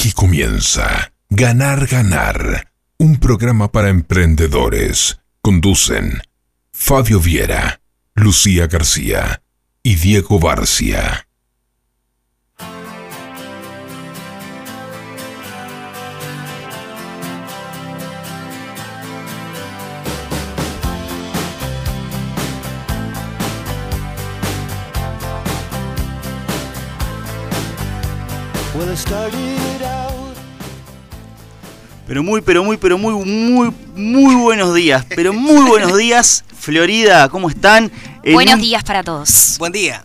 Aquí comienza Ganar, Ganar, un programa para emprendedores. Conducen Fabio Viera, Lucía García y Diego Barcia. Pero muy, pero muy, pero muy, muy, muy buenos días. Pero muy buenos días, Florida, ¿cómo están? En buenos días para todos. Buen día.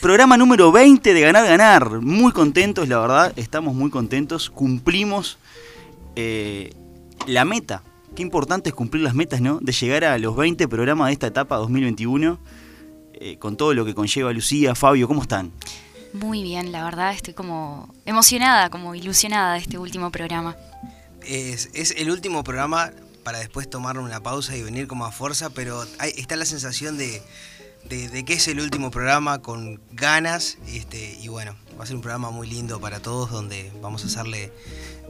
Programa número 20 de Ganar Ganar. Muy contentos, la verdad, estamos muy contentos. Cumplimos eh, la meta. Qué importante es cumplir las metas, ¿no? De llegar a los 20 programas de esta etapa 2021. Eh, con todo lo que conlleva Lucía, Fabio, ¿cómo están? Muy bien, la verdad estoy como emocionada, como ilusionada de este último programa es, el último programa para después tomar una pausa y venir como a fuerza, pero está la sensación de, que es el último programa con ganas este, y bueno, va a ser un programa muy lindo para todos donde vamos a hacerle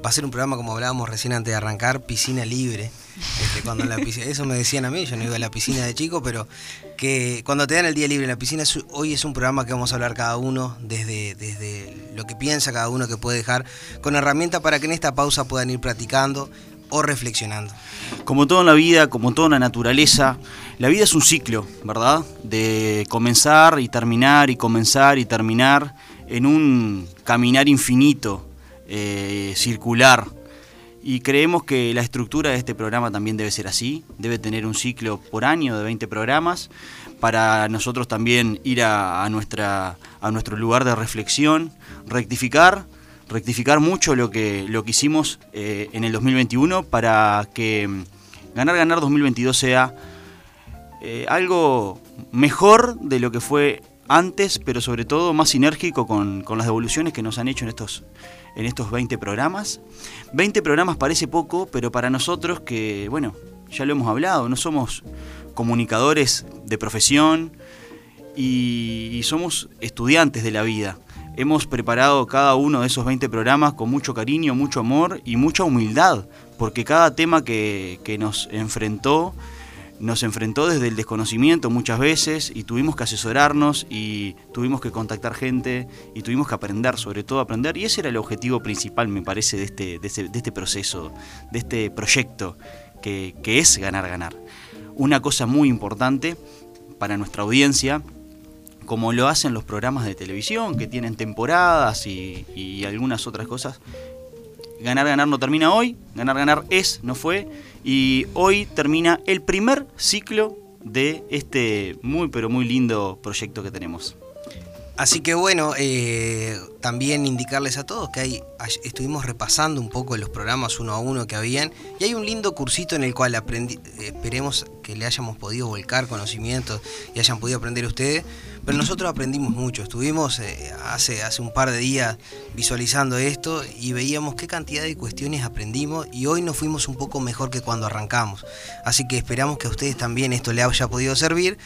va a ser un programa como hablábamos recién antes de arrancar, piscina libre. Este, cuando la eso me decían a mí, yo no iba a la piscina de chico, pero que cuando te dan el día libre en la piscina, hoy es un programa que vamos a hablar cada uno desde, desde lo que piensa cada uno que puede dejar, con herramientas para que en esta pausa puedan ir practicando o reflexionando. Como todo en la vida, como toda la naturaleza, la vida es un ciclo, ¿verdad? De comenzar y terminar y comenzar y terminar en un caminar infinito eh, circular. Y creemos que la estructura de este programa también debe ser así, debe tener un ciclo por año de 20 programas, para nosotros también ir a, nuestra, a nuestro lugar de reflexión, rectificar, rectificar mucho lo que, lo que hicimos eh, en el 2021 para que mm, Ganar Ganar 2022 sea eh, algo mejor de lo que fue antes, pero sobre todo más sinérgico con, con las devoluciones que nos han hecho en estos, en estos 20 programas. 20 programas parece poco, pero para nosotros que, bueno, ya lo hemos hablado, no somos comunicadores de profesión y, somos estudiantes de la vida. Hemos preparado cada uno de esos 20 programas con mucho cariño, mucho amor y mucha humildad, porque cada tema que, que nos enfrentó nos enfrentó desde el desconocimiento muchas veces y tuvimos que asesorarnos y tuvimos que contactar gente y tuvimos que aprender, sobre todo aprender. Y ese era el objetivo principal, me parece, de este, de este, proceso, de este proyecto que, es ganar, ganar. Una cosa muy importante para nuestra audiencia, como lo hacen los programas de televisión, que tienen temporadas y, y algunas otras cosas, ganar, ganar no termina hoy, ganar, ganar es, no fue y hoy termina el primer ciclo de este muy pero muy lindo proyecto que tenemos. Así que bueno, eh, también indicarles a todos que hay, estuvimos repasando un poco los programas uno a uno que habían y hay un lindo cursito en el cual aprendí, esperemos que le hayamos podido volcar conocimientos y hayan podido aprender ustedes, pero nosotros aprendimos mucho, estuvimos eh, hace, hace un par de días visualizando esto y veíamos qué cantidad de cuestiones aprendimos y hoy nos fuimos un poco mejor que cuando arrancamos. Así que esperamos que a ustedes también esto les haya podido servir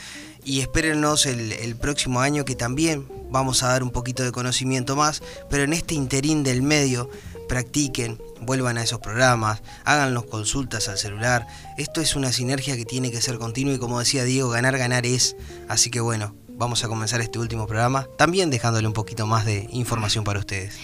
y espérennos el, próximo año que también vamos a dar un poquito de conocimiento más, pero en este interín del medio practiquen, vuelvan a esos programas, háganos consultas al celular. Esto es una sinergia que tiene que ser continua y como decía Diego, ganar, ganar es. Así que bueno, vamos a comenzar este último programa, también dejándole un poquito más de información para ustedes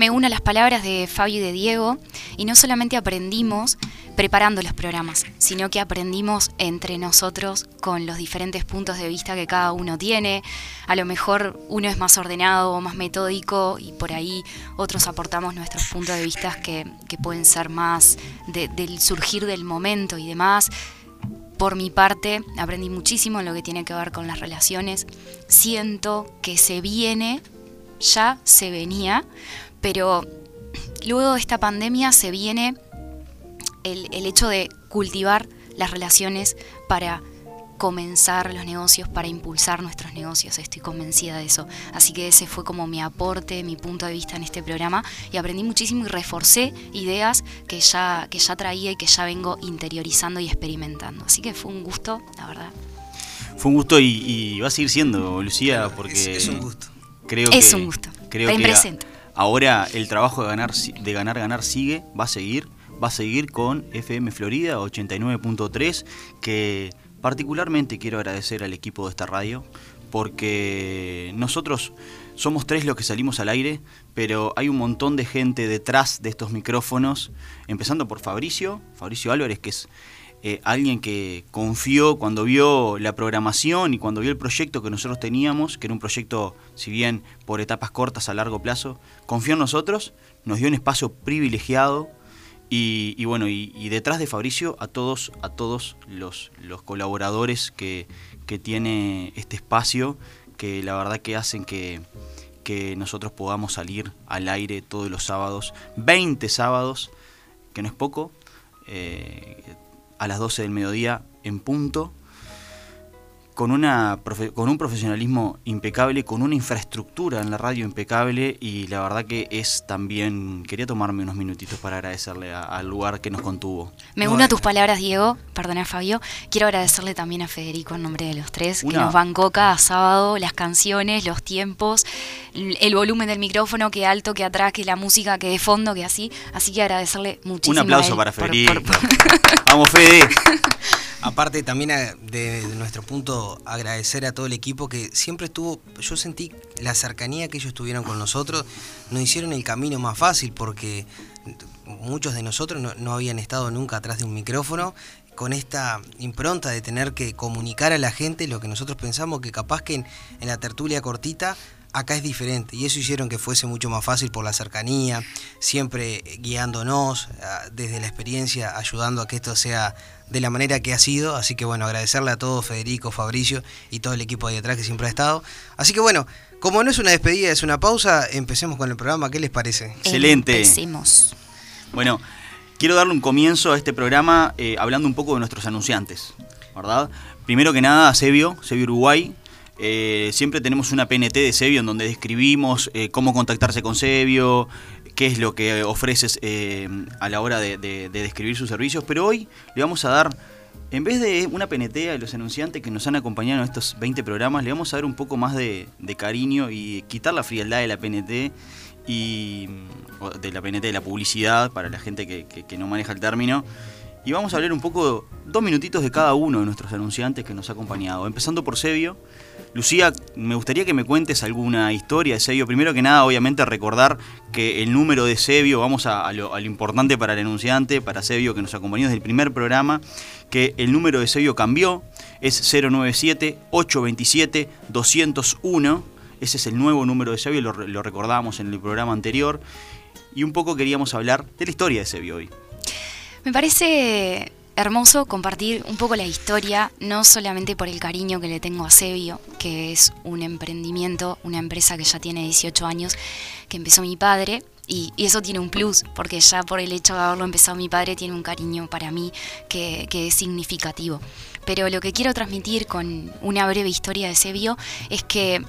me uno a las palabras de Fabio y de Diego y no solamente aprendimos preparando los programas, sino que aprendimos entre nosotros con los diferentes puntos de vista que cada uno tiene. A lo mejor uno es más ordenado o más metódico y por ahí otros aportamos nuestros puntos de vista que, pueden ser más del surgir del momento y demás. Por mi parte, aprendí muchísimo en lo que tiene que ver con las relaciones. Siento que se viene, ya se venía, pero luego de esta pandemia se viene el, hecho de cultivar las relaciones para comenzar los negocios, para impulsar nuestros negocios, estoy convencida de eso. Así que ese fue como mi aporte, mi punto de vista en este programa y aprendí muchísimo y reforcé ideas que ya, que ya traía y que ya vengo interiorizando y experimentando. Así que fue un gusto, la verdad. Fue un gusto y, va a seguir siendo, Lucía, porque... Es, un gusto. Creo es un gusto. Creo que presente ahora el trabajo de ganar, de ganar, ganar sigue, va a seguir, va a seguir con FM Florida 89.3, que particularmente quiero agradecer al equipo de esta radio, porque nosotros somos tres los que salimos al aire, pero hay un montón de gente detrás de estos micrófonos, empezando por Fabricio, Fabricio Álvarez, que es eh, alguien que confió cuando vio la programación y cuando vio el proyecto que nosotros teníamos, que era un proyecto, si bien por etapas cortas a largo plazo, confió en nosotros, nos dio un espacio privilegiado y, bueno, y, detrás de Fabricio a todos, a todos los, los colaboradores que, que tiene este espacio, que la verdad que hacen que, que nosotros podamos salir al aire todos los sábados, 20 sábados, que no es poco, eh, a las 12 del mediodía en punto, con, una, con un profesionalismo impecable, con una infraestructura en la radio impecable y la verdad que es también, quería tomarme unos minutitos para agradecerle al lugar que nos contuvo. Me uno a tus palabras, Diego, perdona Fabio, quiero agradecerle también a Federico en nombre de los tres, que nos bancó cada sábado las canciones, los tiempos, el volumen del micrófono, que alto, que atrás, que la música, que de fondo, que así, así que agradecerle muchísimo. Un aplauso para Federico. Vamos Fede. Aparte también de, nuestro punto agradecer a todo el equipo que siempre estuvo, yo sentí la cercanía que ellos tuvieron con nosotros, nos hicieron el camino más fácil porque muchos de nosotros no, habían estado nunca atrás de un micrófono. Con esta impronta de tener que comunicar a la gente lo que nosotros pensamos que capaz que en la tertulia cortita acá es diferente y eso hicieron que fuese mucho más fácil por la cercanía, siempre guiándonos ah, desde la experiencia, ayudando a que esto sea de la manera que ha sido. Así que bueno, agradecerle a todos, Federico, Fabricio y todo el equipo de atrás que siempre ha estado. Así que bueno, como no es una despedida, es una pausa, empecemos con el programa. ¿Qué les parece? Excelente. Empecemos. Bueno, quiero darle un comienzo a este programa eh, hablando un poco de nuestros anunciantes, ¿verdad? Primero que nada, Sebio, Sebio Uruguay, eh, siempre tenemos una PNT de Sebio en donde describimos eh, cómo contactarse con Sebio, qué es lo que ofreces eh, a la hora de, describir sus servicios, pero hoy le vamos a dar, en vez de una PNT a los anunciantes que nos han acompañado en estos 20 programas, le vamos a dar un poco más de, cariño y quitar la frialdad de la PNT y de la PNT de la publicidad para la gente que no maneja el término y vamos a hablar un poco, dos minutitos de cada uno de nuestros anunciantes que nos ha acompañado. Empezando por Sebio. Lucía, me gustaría que me cuentes alguna historia de Sebio. Primero que nada, obviamente, recordar que el número de Sebio, vamos a, lo, importante para el anunciante, para Sebio que nos acompañó desde el primer programa, que el número de Sebio cambió, es 097-827-201. Ese es el nuevo número de Sebio, lo, lo recordamos en el programa anterior. Y un poco queríamos hablar de la historia de Sebio hoy. Me parece hermoso compartir un poco la historia, no solamente por el cariño que le tengo a Sebio, que es un emprendimiento, una empresa que ya tiene 18 años, que empezó mi padre, y, eso tiene un plus, porque ya por el hecho de haberlo empezado mi padre tiene un cariño para mí que, que es significativo. Pero lo que quiero transmitir con una breve historia de Sebio es que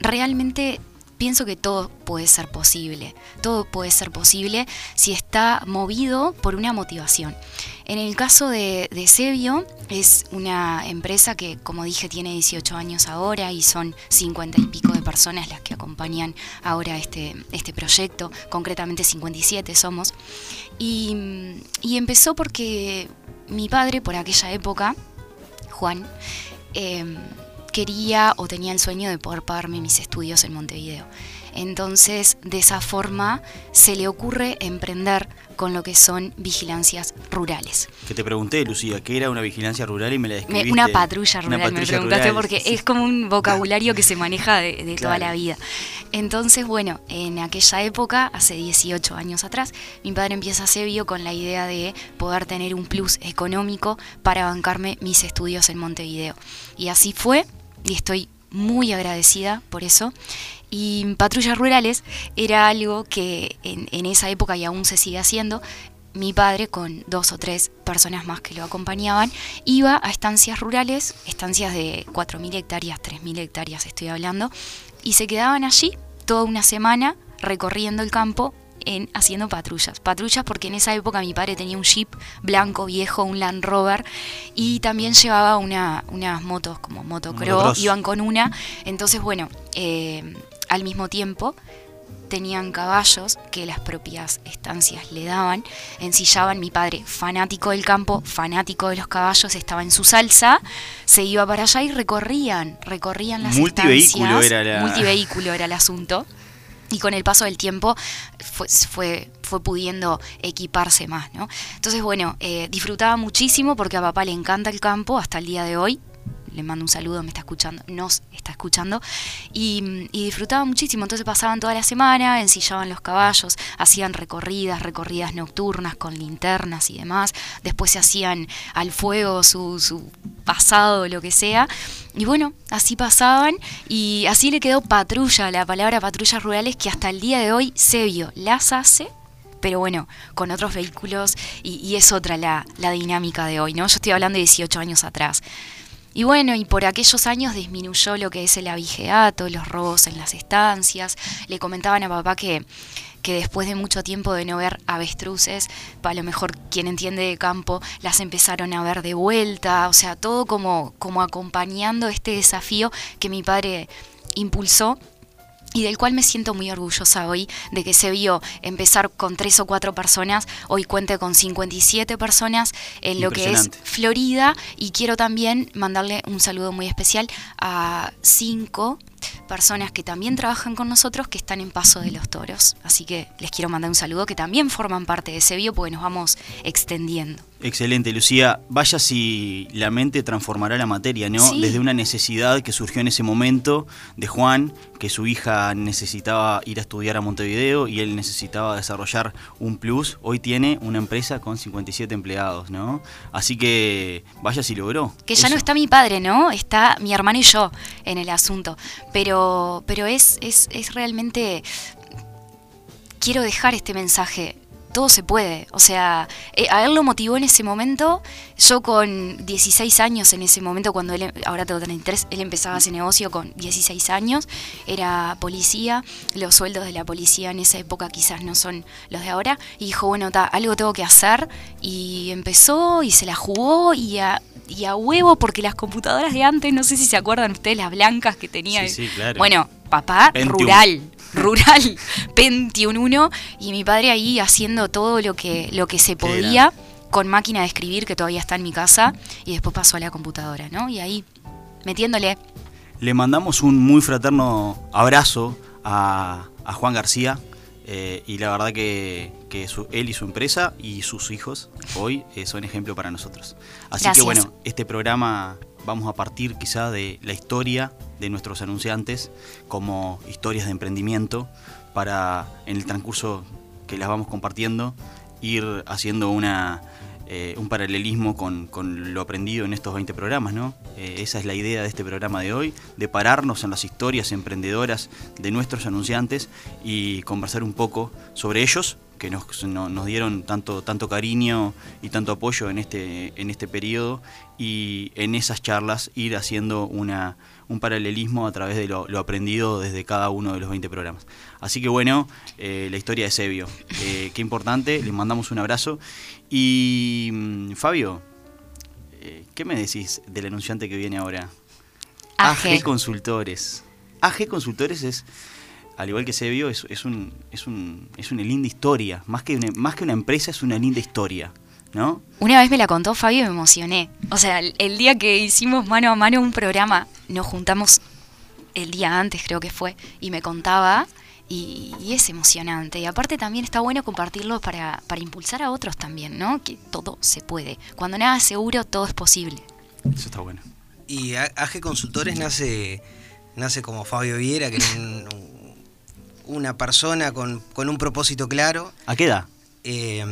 realmente pienso que todo puede ser posible. Todo puede ser posible si está movido por una motivación. En el caso de, de Sebio, es una empresa que, como dije, tiene 18 años ahora y son 50 y pico de personas las que acompañan ahora este, este proyecto, concretamente 57 somos. Y, empezó porque mi padre, por aquella época, Juan, em, quería o tenía el sueño de poder pagarme mis estudios en Montevideo. Entonces, de esa forma, se le ocurre emprender con lo que son vigilancias rurales. Que te pregunté, Lucía, ¿qué era una vigilancia rural y me la describiste? Una patrulla rural, me preguntaste, porque es como un vocabulario que se maneja de, toda la vida. Entonces, bueno, en aquella época, hace 18 años atrás, mi padre empieza a Sebio con la idea de poder tener un plus económico para bancarme mis estudios en Montevideo. Y así fue, y estoy muy agradecida por eso. Y patrullas rurales era algo que en, esa época y aún se sigue haciendo. Mi padre, con dos o tres personas más que lo acompañaban, iba a estancias rurales, estancias de 4.000 hectáreas, 3.000 hectáreas estoy hablando, y se quedaban allí toda una semana recorriendo el campo en haciendo patrullas. Patrullas porque en esa época mi padre tenía un jeep blanco viejo, un Land Rover, y también llevaba una, unas motos como motocross, iban con una. Entonces, bueno, eh, al mismo tiempo tenían caballos que las propias estancias le daban, ensillaban mi padre, fanático del campo, fanático de los caballos, estaba en su salsa, se iba para allá y recorrían, recorrían las multivehículo estancias. Era la... Multivehículo era el asunto. Y con el paso del tiempo fue, fue, fue pudiendo equiparse más, ¿no? Entonces, bueno, eh, disfrutaba muchísimo porque a papá le encanta el campo hasta el día de hoy le mando un saludo, me está escuchando, nos está escuchando, y, y, disfrutaba muchísimo. Entonces pasaban toda la semana, ensillaban los caballos, hacían recorridas, recorridas nocturnas con linternas y demás. Después se hacían al fuego su, pasado, lo que sea. Y bueno, así pasaban y así le quedó patrulla, la palabra patrullas rurales, que hasta el día de hoy Sebio las hace pero bueno, con otros vehículos y, y es otra la, la, dinámica de hoy, ¿no? Yo estoy hablando de 18 años atrás. Y bueno, y por aquellos años disminuyó lo que es el abigeato, los robos en las estancias. Le comentaban a papá que, que después de mucho tiempo de no ver avestruces, a lo mejor quien entiende de campo, las empezaron a ver de vuelta, o sea, todo como, como acompañando este desafío que mi padre impulsó y del cual me siento muy orgullosa hoy de que se vio empezar con tres o cuatro personas, hoy cuente con 57 personas en lo que es Florida y quiero también mandarle un saludo muy especial a cinco personas que también trabajan con nosotros que están en Paso de los Toros. Así que les quiero mandar un saludo que también forman parte de ese bio porque nos vamos extendiendo. Excelente, Lucía. Vaya si la mente transformará la materia, ¿no? Sí. Desde una necesidad que surgió en ese momento de Juan, que su hija necesitaba ir a estudiar a Montevideo y él necesitaba desarrollar un plus. Hoy tiene una empresa con 57 empleados, ¿no? Así que vaya si logró. Que ya eso. no está mi padre, ¿no? Está mi hermano y yo en el asunto. Pero, pero es, es, es realmente... Quiero dejar este mensaje todo se puede. O sea, eh, a él lo motivó en ese momento. Yo con 16 años en ese momento, cuando él, ahora tengo 33, él empezaba ese negocio con 16 años. Era policía. Los sueldos de la policía en esa época quizás no son los de ahora. Y dijo, bueno, ta, algo tengo que hacer. Y empezó y se la jugó y a, y a huevo, porque las computadoras de antes, no sé si se acuerdan ustedes, las blancas que tenía. Sí, sí, claro. Bueno, papá, rural rural Pentium 1 y mi padre ahí haciendo todo lo que, lo que se podía con máquina de escribir que todavía está en mi casa y después pasó a la computadora, ¿no? Y ahí metiéndole. Le mandamos un muy fraterno abrazo a, a Juan García eh, y la verdad que, que su- él y su empresa y sus hijos hoy eh, son ejemplo para nosotros. Así Gracias. que bueno, este programa vamos a partir quizá de la historia de nuestros anunciantes como historias de emprendimiento para en el transcurso que las vamos compartiendo ir haciendo una eh, un paralelismo con, con lo aprendido en estos 20 programas, ¿no? Eh, esa es la idea de este programa de hoy, de pararnos en las historias emprendedoras de nuestros anunciantes y conversar un poco sobre ellos, que nos, no- nos dieron tanto, tanto cariño y tanto apoyo en este, en este periodo, y en esas charlas ir haciendo una, un paralelismo a través de lo, lo aprendido desde cada uno de los 20 programas. Así que bueno, eh, la historia de Sebio, eh, qué importante, les mandamos un abrazo. Y mm, Fabio, eh, ¿qué me decís del anunciante que viene ahora? AG. Consultores. AG Consultores es, al igual que Sebio, es, es, un, es, un, es una linda historia. Más que una, más que una empresa, es una linda historia. ¿No? Una vez me la contó Fabio y me emocioné. O sea, el, el día que hicimos mano a mano un programa, nos juntamos el día antes creo que fue, y me contaba, y, y es emocionante. Y aparte también está bueno compartirlo para, para impulsar a otros también, ¿no? Que todo se puede. Cuando nada es seguro, todo es posible. Eso está bueno. Y AG Consultores nace, nace como Fabio Viera, que un- un- una persona con, con un propósito claro. ¿A qué edad? Eh,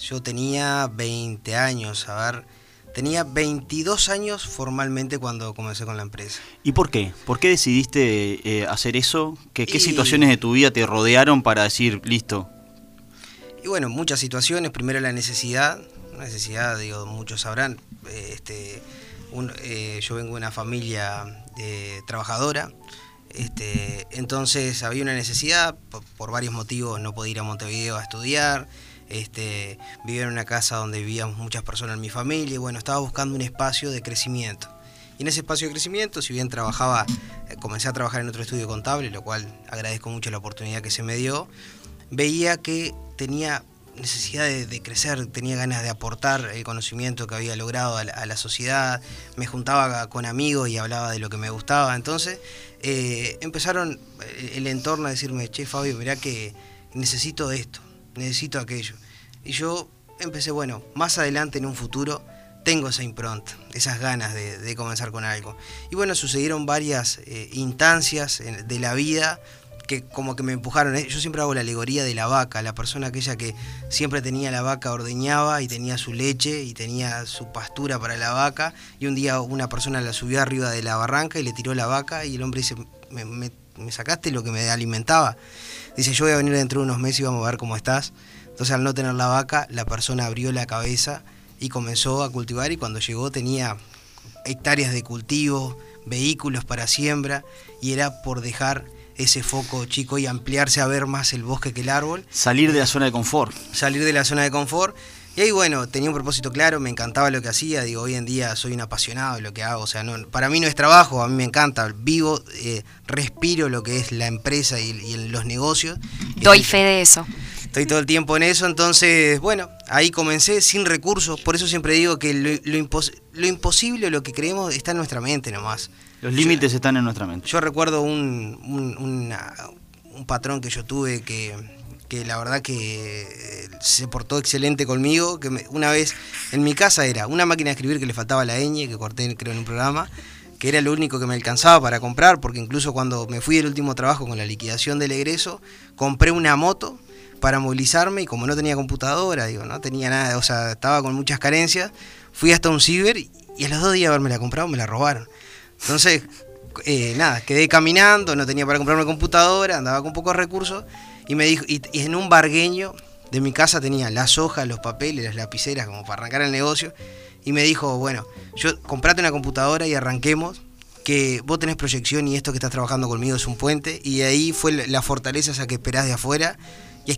yo tenía 20 años, a ver, tenía 22 años formalmente cuando comencé con la empresa. ¿Y por qué? ¿Por qué decidiste eh, hacer eso? ¿Qué, qué Y- situaciones de tu vida te rodearon para decir, listo? Y bueno, muchas situaciones. Primero la necesidad. La necesidad, digo, muchos sabrán. eh, Este, un- eh, yo vengo de una familia eh, trabajadora. Este, entonces había una necesidad, por, por varios motivos no podía ir a Montevideo a estudiar. Este, vivía en una casa donde vivíamos muchas personas en mi familia y bueno, estaba buscando un espacio de crecimiento. Y en ese espacio de crecimiento, si bien trabajaba, eh, comencé a trabajar en otro estudio contable, lo cual agradezco mucho la oportunidad que se me dio, veía que tenía necesidad de, crecer, tenía ganas de aportar el conocimiento que había logrado a la, sociedad, me juntaba con amigos y hablaba de lo que me gustaba. Entonces eh, empezaron el entorno a decirme, che Fabio, mirá que necesito esto, necesito aquello. Y yo empecé, bueno, más adelante en un futuro tengo esa impronta, esas ganas de, comenzar con algo. Y bueno, sucedieron varias eh, instancias de la vida que como que me empujaron. Yo siempre hago la alegoría de la vaca, la persona aquella que siempre tenía la vaca ordeñaba y tenía su leche y tenía su pastura para la vaca. Y un día una persona la subió arriba de la barranca y le tiró la vaca y el hombre dice, me, me, sacaste lo que me alimentaba. Dice, yo voy a venir dentro de unos meses y vamos a ver cómo estás. Entonces al no tener la vaca, la persona abrió la cabeza y comenzó a cultivar y cuando llegó tenía hectáreas de cultivo, vehículos para siembra y era por dejar ese foco chico y ampliarse a ver más el bosque que el árbol. Salir de la zona de confort. Salir de la zona de confort. Y ahí, bueno, tenía un propósito claro, me encantaba lo que hacía. Digo, hoy en día soy un apasionado de lo que hago. O sea, no, para mí no es trabajo, a mí me encanta. Vivo, eh, respiro lo que es la empresa y, los negocios. Doy fe de eso. Estoy todo el tiempo en eso, entonces, bueno, ahí comencé sin recursos. Por eso siempre digo que lo, lo imposible, lo que creemos, está en nuestra mente nomás. Los límites están en nuestra mente. Yo recuerdo un, un, un patrón que yo tuve que, que, la verdad que eh, se portó excelente conmigo, que una vez en mi casa era una máquina de escribir que le faltaba la ñ, que corté creo en un programa, que era lo único que me alcanzaba para comprar, porque incluso cuando me fui del último trabajo con la liquidación del egreso, compré una moto para movilizarme y como no tenía computadora, digo, no tenía nada, o sea, estaba con muchas carencias, fui hasta un ciber y, a los dos días de haberme la comprado me la robaron. Entonces, eh, nada, quedé caminando, no tenía para comprarme computadora, andaba con pocos recursos y me dijo, y, en un bargueño de mi casa tenía las hojas, los papeles, las lapiceras como para arrancar el negocio. Y me dijo, bueno, yo comprate una computadora y arranquemos que vos tenés proyección y esto que estás trabajando conmigo es un puente. Y ahí fue la fortaleza esa que esperás de afuera. Y,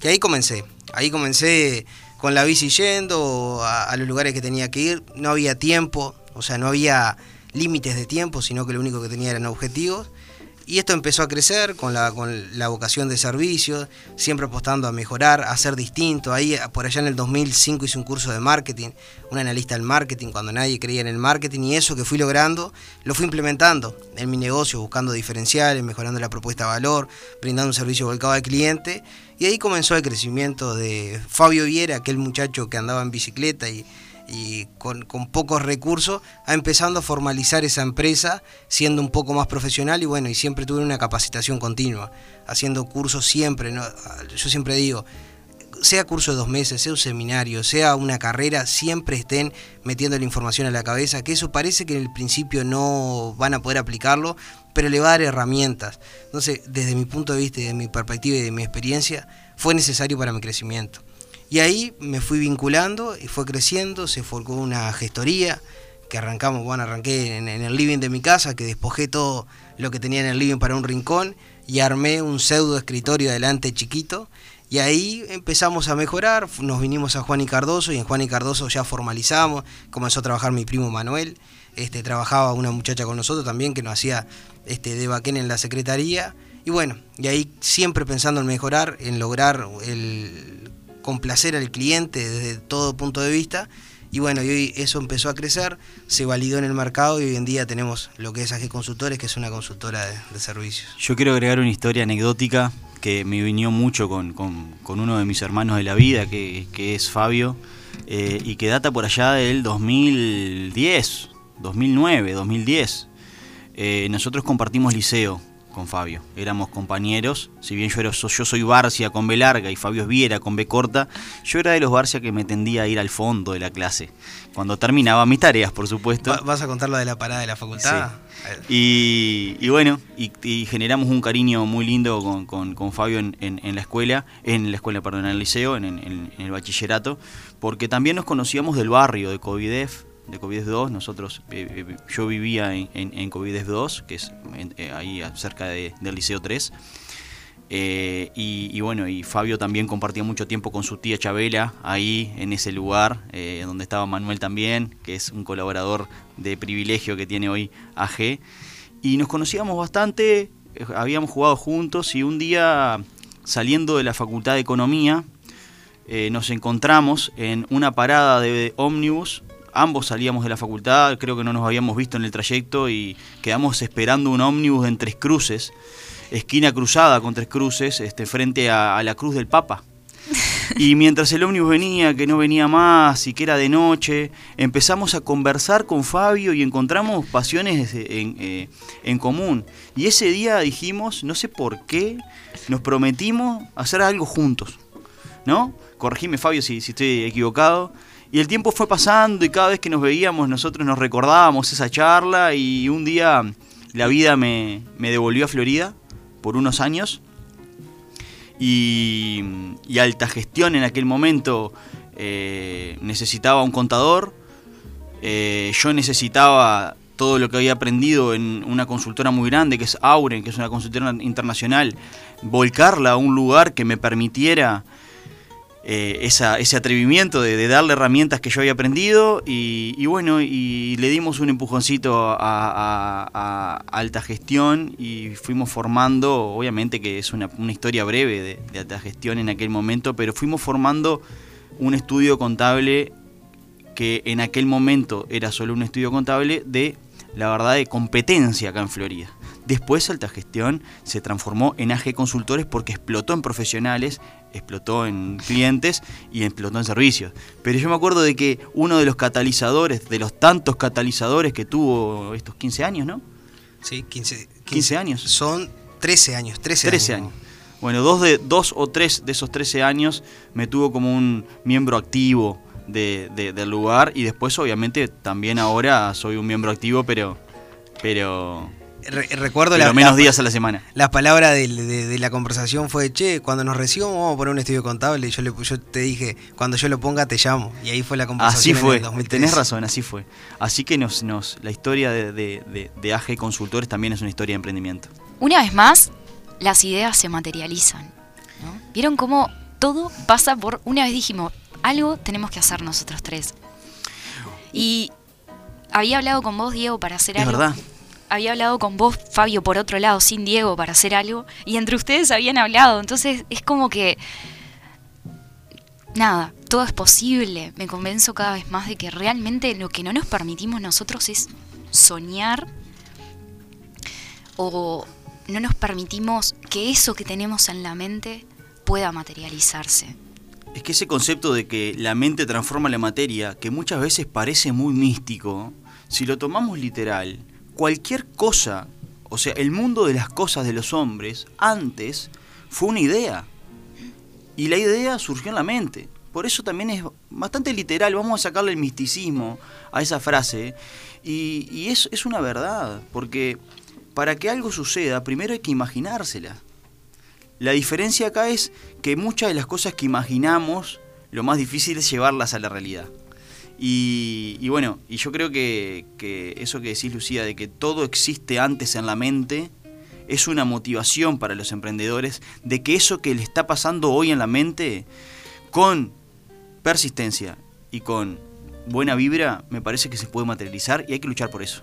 que ahí comencé, ahí comencé con la bici yendo a los lugares que tenía que ir, no había tiempo, o sea, no había límites de tiempo, sino que lo único que tenía eran objetivos. Y esto empezó a crecer con la, con la vocación de servicio, siempre apostando a mejorar, a ser distinto. Ahí, por allá en el 2005 hice un curso de marketing, un analista del marketing, cuando nadie creía en el marketing, y eso que fui logrando, lo fui implementando en mi negocio, buscando diferenciales, mejorando la propuesta de valor, brindando un servicio volcado al cliente. Y ahí comenzó el crecimiento de Fabio Viera, aquel muchacho que andaba en bicicleta y y con, pocos recursos, ha empezando a formalizar esa empresa, siendo un poco más profesional y bueno, y siempre tuve una capacitación continua, haciendo cursos siempre, ¿no? yo siempre digo, sea curso de dos meses, sea un seminario, sea una carrera, siempre estén metiendo la información a la cabeza, que eso parece que en el principio no van a poder aplicarlo, pero le va a dar herramientas. Entonces, desde mi punto de vista, de mi perspectiva y de mi experiencia, fue necesario para mi crecimiento. Y ahí me fui vinculando y fue creciendo, se formó una gestoría que arrancamos, bueno, arranqué en, el living de mi casa, que despojé todo lo que tenía en el living para un rincón y armé un pseudo escritorio adelante chiquito. Y ahí empezamos a mejorar, nos vinimos a Juan y Cardoso y en Juan y Cardoso ya formalizamos, comenzó a trabajar mi primo Manuel, este, trabajaba una muchacha con nosotros también que nos hacía este, de baquén en la secretaría. Y bueno, y ahí siempre pensando en mejorar, en lograr el, complacer al cliente desde todo punto de vista. Y bueno, y hoy eso empezó a crecer, se validó en el mercado y hoy en día tenemos lo que es AG Consultores, que es una consultora de, servicios. Yo quiero agregar una historia anecdótica que me vinió mucho con, con, uno de mis hermanos de la vida, que, es Fabio, eh, y que data por allá del 2010, 2009, 2010. nosotros compartimos liceo con Fabio. Éramos compañeros, si bien yo, era, yo soy Barcia con B larga y Fabio es Viera con B corta, yo era de los Barcia que me tendía a ir al fondo de la clase, cuando terminaba mis tareas, por supuesto. ¿Vas a contar lo de la parada de la facultad? Sí. Y, bueno, y, generamos un cariño muy lindo con, Fabio en, la escuela, en la escuela, perdón, en el liceo, en, el bachillerato, porque también nos conocíamos del barrio, de Covidef, de COVID-2. Nosotros, eh, eh, yo vivía en, en, COVID-2, que es eh, ahí cerca del Liceo 3. Eh, y, bueno, y Fabio también compartía mucho tiempo con su tía Chabela ahí en ese lugar, donde estaba Manuel también, que es un colaborador de privilegio que tiene hoy AG. Y nos conocíamos bastante, habíamos jugado juntos y un día saliendo de la Facultad de Economía nos encontramos en una parada de ómnibus ambos salíamos de la facultad, creo que no nos habíamos visto en el trayecto y quedamos esperando un ómnibus en Tres Cruces, esquina cruzada con Tres Cruces, este, frente a, la Cruz del Papa. Y mientras el ómnibus venía, que no venía más y que era de noche, empezamos a conversar con Fabio y encontramos pasiones en, eh, en, común. Y ese día dijimos, no sé por qué, nos prometimos hacer algo juntos. ¿No? Corregime Fabio si, si estoy equivocado. Y el tiempo fue pasando y cada vez que nos veíamos nosotros nos recordábamos esa charla y un día la vida me, devolvió a Florida por unos años. Y, alta gestión en aquel momento eh, necesitaba un contador, eh, yo necesitaba todo lo que había aprendido en una consultora muy grande que es Auren, que es una consultora internacional, volcarla a un lugar que me permitiera eh, ese atrevimiento de, darle herramientas que yo había aprendido y, bueno, y le dimos un empujoncito a, alta gestión y fuimos formando, obviamente que es una, historia breve de, alta gestión en aquel momento, pero fuimos formando un estudio contable que en aquel momento era solo un estudio contable de la verdad de competencia acá en Florida. Después Alta Gestión se transformó en AG Consultores porque explotó en profesionales, explotó en clientes y explotó en servicios. Pero yo me acuerdo de que uno de los catalizadores, de los tantos catalizadores que tuvo estos 15 años, ¿no? Sí, 15, 15, años. Son 13 años, 13, 13 años. Bueno, dos, de, dos o tres de esos 13 años me tuvo como un miembro activo de, del lugar y después obviamente también ahora soy un miembro activo, pero... pero recuerdo la, menos días a la semana. La palabra de, la conversación fue, che, cuando nos recibamos vamos a poner un estudio contable. Y yo, le, yo te dije, cuando yo lo ponga te llamo. Y ahí fue la conversación. Así fue, tenés razón, así fue. Así que nos, nos, la historia de, de, AG Consultores también es una historia de emprendimiento. Una vez más, las ideas se materializan. ¿Vieron cómo todo pasa por... Una vez dijimos, algo tenemos que hacer nosotros tres. Y había hablado con vos, Diego, para hacer algo. verdad había hablado con vos, Fabio, por otro lado, sin Diego, para hacer algo, y entre ustedes habían hablado, entonces es como que... Nada, todo es posible, me convenzo cada vez más de que realmente lo que no nos permitimos nosotros es soñar o no nos permitimos que eso que tenemos en la mente pueda materializarse. Es que ese concepto de que la mente transforma la materia, que muchas veces parece muy místico, si lo tomamos literal, cualquier cosa, o sea, el mundo de las cosas de los hombres, antes fue una idea. Y la idea surgió en la mente. Por eso también es bastante literal, vamos a sacarle el misticismo a esa frase. Y, es, es una verdad, porque para que algo suceda, primero hay que imaginársela. La diferencia acá es que muchas de las cosas que imaginamos, lo más difícil es llevarlas a la realidad. Y, bueno, y yo creo que, eso que decís, Lucía, de que todo existe antes en la mente, es una motivación para los emprendedores de que eso que le está pasando hoy en la mente, con persistencia y con buena vibra, me parece que se puede materializar y hay que luchar por eso.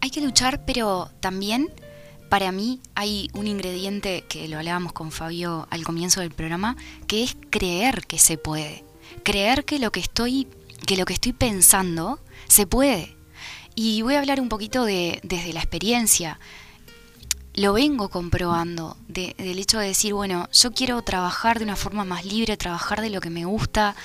Hay que luchar, pero también para mí hay un ingrediente que lo hablábamos con Fabio al comienzo del programa, que es creer que se puede. Creer que lo que estoy que lo que estoy pensando se puede. Y voy a hablar un poquito de, desde la experiencia. Lo vengo comprobando, del hecho de decir, bueno, yo quiero trabajar de una forma más libre, trabajar de lo que me gusta.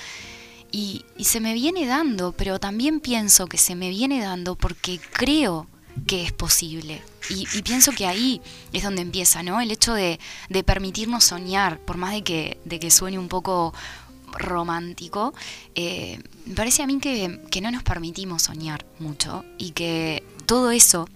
Y, se me viene dando, pero también pienso que se me viene dando porque creo que es posible. Y, pienso que ahí es donde empieza, ¿no? El hecho de, de permitirnos soñar, por más de que, de que suene un poco romántico, eh, me parece a mí que, no nos permitimos soñar mucho y que todo eso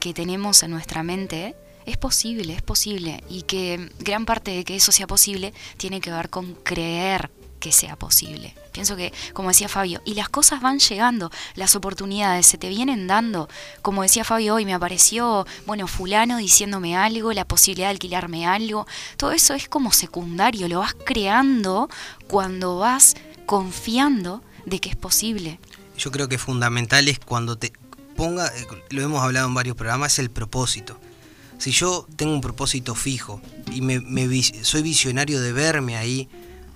que tenemos en nuestra mente es posible, es posible y que gran parte de que eso sea posible tiene que ver con creer que sea posible. Pienso que, como decía Fabio, y las cosas van llegando, las oportunidades se te vienen dando. Como decía Fabio hoy, me apareció, bueno, fulano diciéndome algo, la posibilidad de alquilarme algo. Todo eso es como secundario, lo vas creando cuando vas confiando de que es posible. Yo creo que fundamental es cuando te ponga, eh, lo hemos hablado en varios programas, es el propósito. Si yo tengo un propósito fijo y me, soy visionario de verme ahí,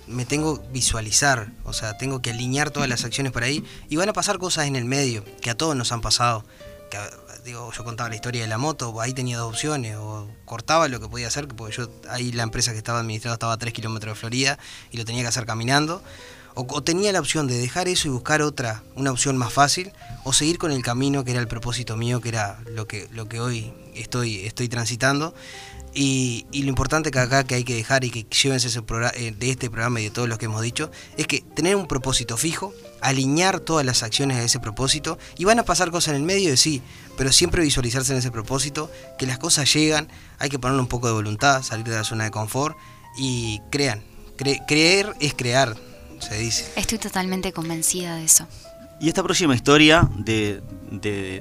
me tengo visualizar, o sea, tengo que alinear todas las acciones por ahí y van a pasar cosas en el medio, que a todos nos han pasado. Que, digo, yo contaba la historia de la moto, ahí tenía dos opciones, o cortaba lo que podía hacer, porque yo ahí la empresa que estaba administrada estaba a 3 kilómetros de Florida y lo tenía que hacer caminando, o, tenía la opción de dejar eso y buscar otra, una opción más fácil, o seguir con el camino que era el propósito mío, que era lo que, lo que hoy estoy, estoy transitando. Y, lo importante que acá que hay que dejar y que llévense ese eh, de este programa y de todos los que hemos dicho, es que tener un propósito fijo, alinear todas las acciones a ese propósito, y van a pasar cosas en el medio de sí, pero siempre visualizarse en ese propósito, que las cosas llegan, hay que ponerle un poco de voluntad, salir de la zona de confort y crean. creer es crear, se dice. Estoy totalmente convencida de eso. Y esta próxima historia de,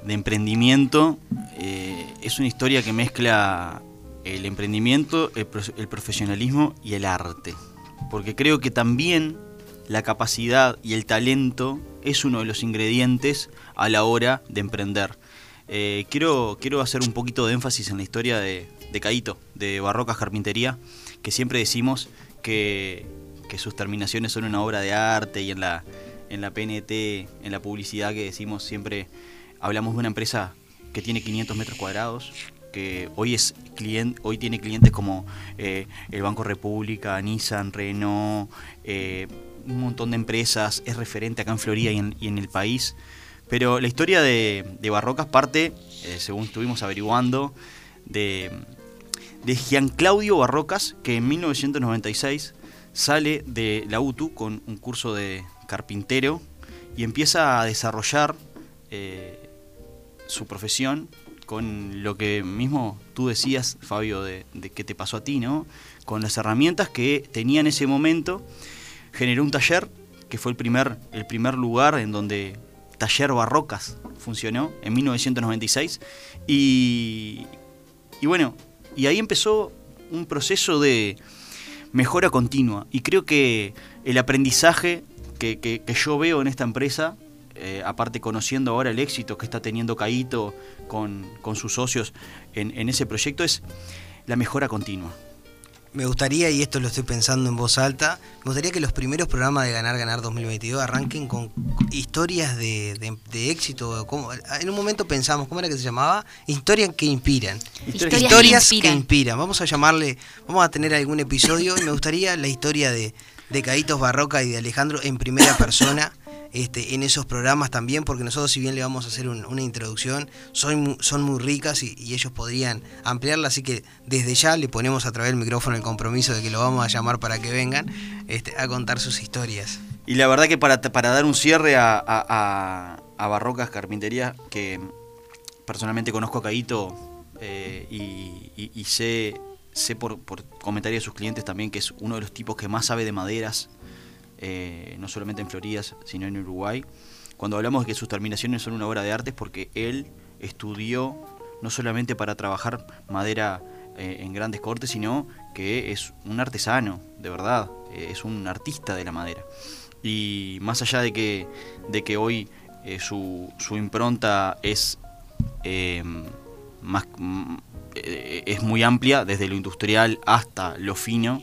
emprendimiento eh, es una historia que mezcla el emprendimiento, el, profesionalismo y el arte. Porque creo que también la capacidad y el talento es uno de los ingredientes a la hora de emprender. Eh, quiero, quiero hacer un poquito de énfasis en la historia de, de de Barrocas Carpintería, que siempre decimos que que sus terminaciones son una obra de arte y en la, en la PNT, en la publicidad que decimos siempre, hablamos de una empresa que tiene 500 metros cuadrados, que hoy es cliente, hoy tiene clientes como eh, el Banco República, Nissan, Renault, eh, un montón de empresas, es referente acá en Florida y en, el país. Pero la historia de, Barrocas parte, eh, según estuvimos averiguando, de, de Gian Claudio Barrocas, que en 1996 sale de la UTU con un curso de carpintero y empieza a desarrollar su profesión con lo que mismo tú decías, Fabio, de, de qué te pasó a ti, ¿no? Con las herramientas que tenía en ese momento, generó un taller que fue el primer, el primer lugar en donde Taller Barrocas funcionó en 1996 y, y bueno, y ahí empezó un proceso de, mejora continua. Y creo que el aprendizaje que, yo veo en esta empresa, eh, aparte conociendo ahora el éxito que está teniendo Caito con, sus socios en, en ese proyecto, es la mejora continua me gustaría, y esto lo estoy pensando en voz alta, me gustaría que los primeros programas de Ganar Ganar 2022 arranquen con historias de, éxito. Como, en un momento pensamos, ¿cómo era que se llamaba? Historias que inspiran. Historias, que, inspiran. Vamos a llamarle, vamos a tener algún episodio y me gustaría la historia de, de Caditos Barroca y de Alejandro en primera persona. Este, en esos programas también, porque nosotros si bien le vamos a hacer una introducción, son, son muy ricas y, ellos podrían ampliarla, así que desde ya le ponemos a través del micrófono el compromiso de que lo vamos a llamar para que vengan este, a contar sus historias. Y la verdad que para, para dar un cierre a, a, Barrocas Carpintería, que personalmente conozco a Caito eh, y, sé, sé por, por comentarios de sus clientes también que es uno de los tipos que más sabe de maderas eh, no solamente en Florida, sino en Uruguay. Cuando hablamos de que sus terminaciones son una obra de arte es porque él estudió no solamente para trabajar madera eh, en grandes cortes, sino que es un artesano, de verdad, eh, es un artista de la madera. Y más allá de que, de que hoy su, su, impronta es, más, es muy amplia, desde lo industrial hasta lo fino,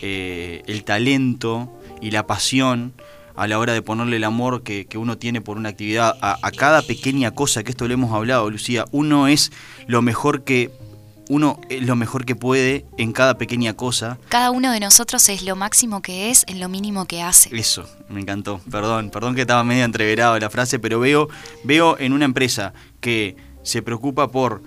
el talento y la pasión a la hora de ponerle el amor que, uno tiene por una actividad a, cada pequeña cosa, que esto lo hemos hablado, Lucía, uno es lo mejor que uno es lo mejor que puede en cada pequeña cosa. Cada uno de nosotros es lo máximo que es en lo mínimo que hace. Eso, me encantó. Perdón, perdón que estaba medio entreverado la frase, pero veo, veo en una empresa que se preocupa por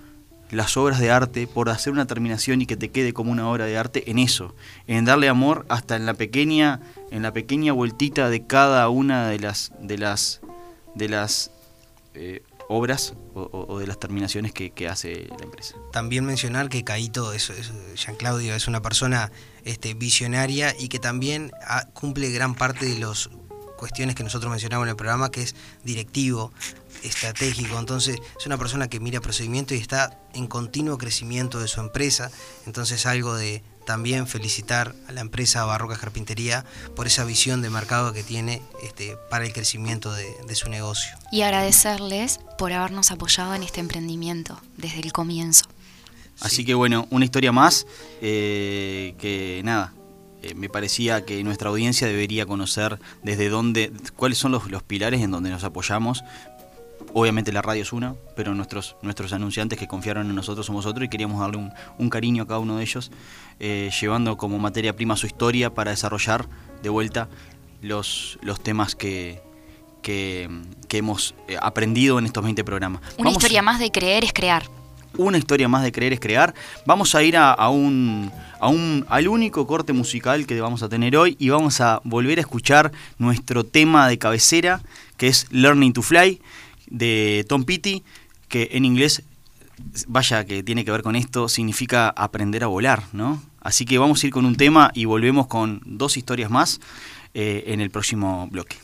las obras de arte, por hacer una terminación y que te quede como una obra de arte en eso, en darle amor hasta en la pequeña, en la pequeña vueltita de cada una de las, de las, de las eh, obras o, de las terminaciones que, hace la empresa. También mencionar que Caito, es, Jean Claudio, es una persona este, visionaria y que también ah, cumple gran parte de las cuestiones que nosotros mencionamos en el programa, que es directivo, estratégico. Entonces es una persona que mira procedimiento y está en continuo crecimiento de su empresa. Entonces algo de también felicitar a la empresa Barroca Carpintería por esa visión de mercado que tiene este, para el crecimiento de, su negocio. Y agradecerles por habernos apoyado en este emprendimiento desde el comienzo. Así que bueno, una historia más eh, que nada, eh, me parecía que nuestra audiencia debería conocer desde dónde, cuáles son los, los pilares en donde nos apoyamos Obviamente la radio es una, pero nuestros, nuestros anunciantes que confiaron en nosotros somos otros y queríamos darle un, cariño a cada uno de ellos, eh, llevando como materia prima su historia para desarrollar de vuelta los, los temas que, que, hemos eh, aprendido en estos 20 programas. Una historia más de creer es crear. Una historia más de creer es crear. Vamos a ir a, un, a un, al único corte musical que vamos a tener hoy y vamos a volver a escuchar nuestro tema de cabecera, que es Learning to Fly de Tom Petty, que en inglés, vaya que tiene que ver con esto, significa aprender a volar, ¿no? Así que vamos a ir con un tema y volvemos con dos historias más eh, en el próximo bloque.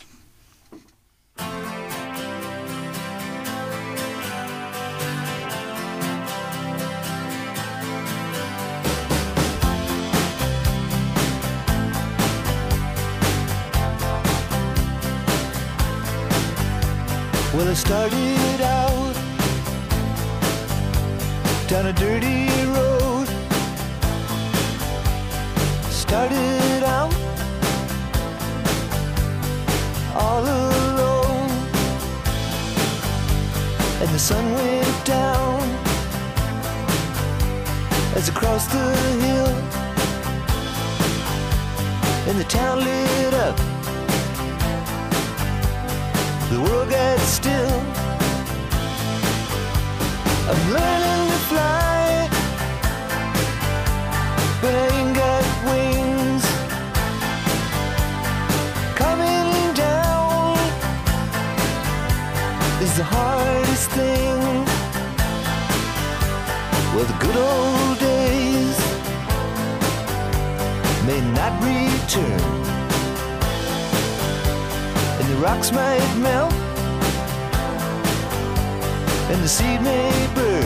Down a dirty road. Started out all alone, and the sun went down as I crossed the hill, and the town lit up the world gets still. I'm learning to fly, wings. Coming down is the hardest thing. Well, the good old days may not return and the rocks might melt and the seed may burn.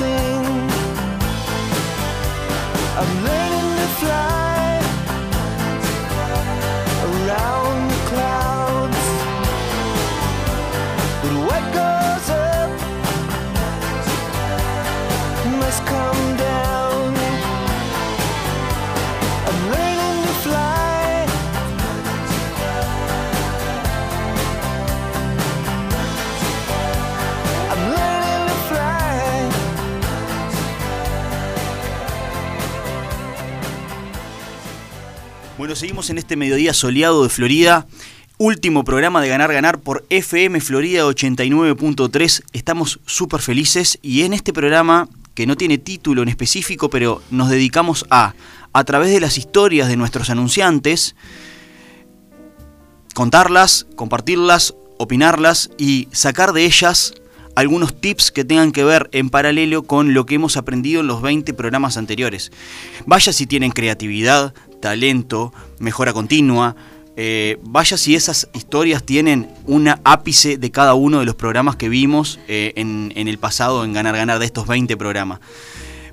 nothing. Bueno, seguimos en este mediodía soleado de Florida. Último programa de Ganar Ganar por FM Florida 89.3. Estamos súper felices y en este programa, que no tiene título en específico, pero nos dedicamos a, a través de las historias de nuestros anunciantes, contarlas, compartirlas, opinarlas y sacar de ellas algunos tips que tengan que ver en paralelo con lo que hemos aprendido en los 20 programas anteriores. Vaya si tienen creatividad, talento, mejora continua. eh, vaya si esas historias tienen una ápice de cada uno de los programas que vimos eh, en, en el pasado en Ganar Ganar de estos 20 programas.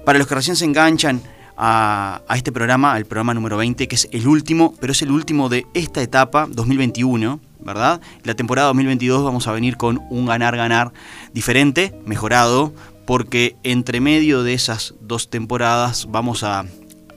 Para los que recién se enganchan a, a este programa, al programa número 20, que es el último, pero es el último de esta etapa 2021, ¿verdad? La temporada 2022 vamos a venir con un ganar-ganar diferente, mejorado, porque entre medio de esas dos temporadas vamos a,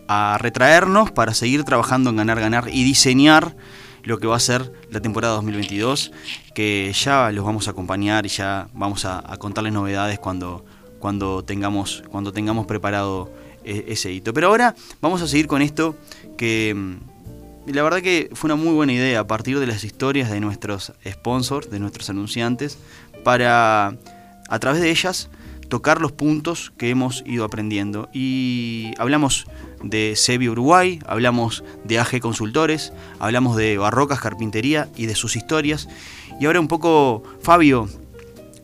a retraernos para seguir trabajando en ganar-ganar y diseñar lo que va a ser la temporada 2022, que ya los vamos a acompañar y ya vamos a, a contarles novedades cuando, cuando, tengamos, cuando tengamos preparado e- ese hito. Pero ahora vamos a seguir con esto que mm, la verdad que fue una muy buena idea a partir de las historias de nuestros sponsors, de nuestros anunciantes, para a través de ellas tocar los puntos que hemos ido aprendiendo. Y hablamos de Sebi Uruguay, hablamos de AG Consultores, hablamos de Barrocas Carpintería y de sus historias. Y ahora un poco, Fabio,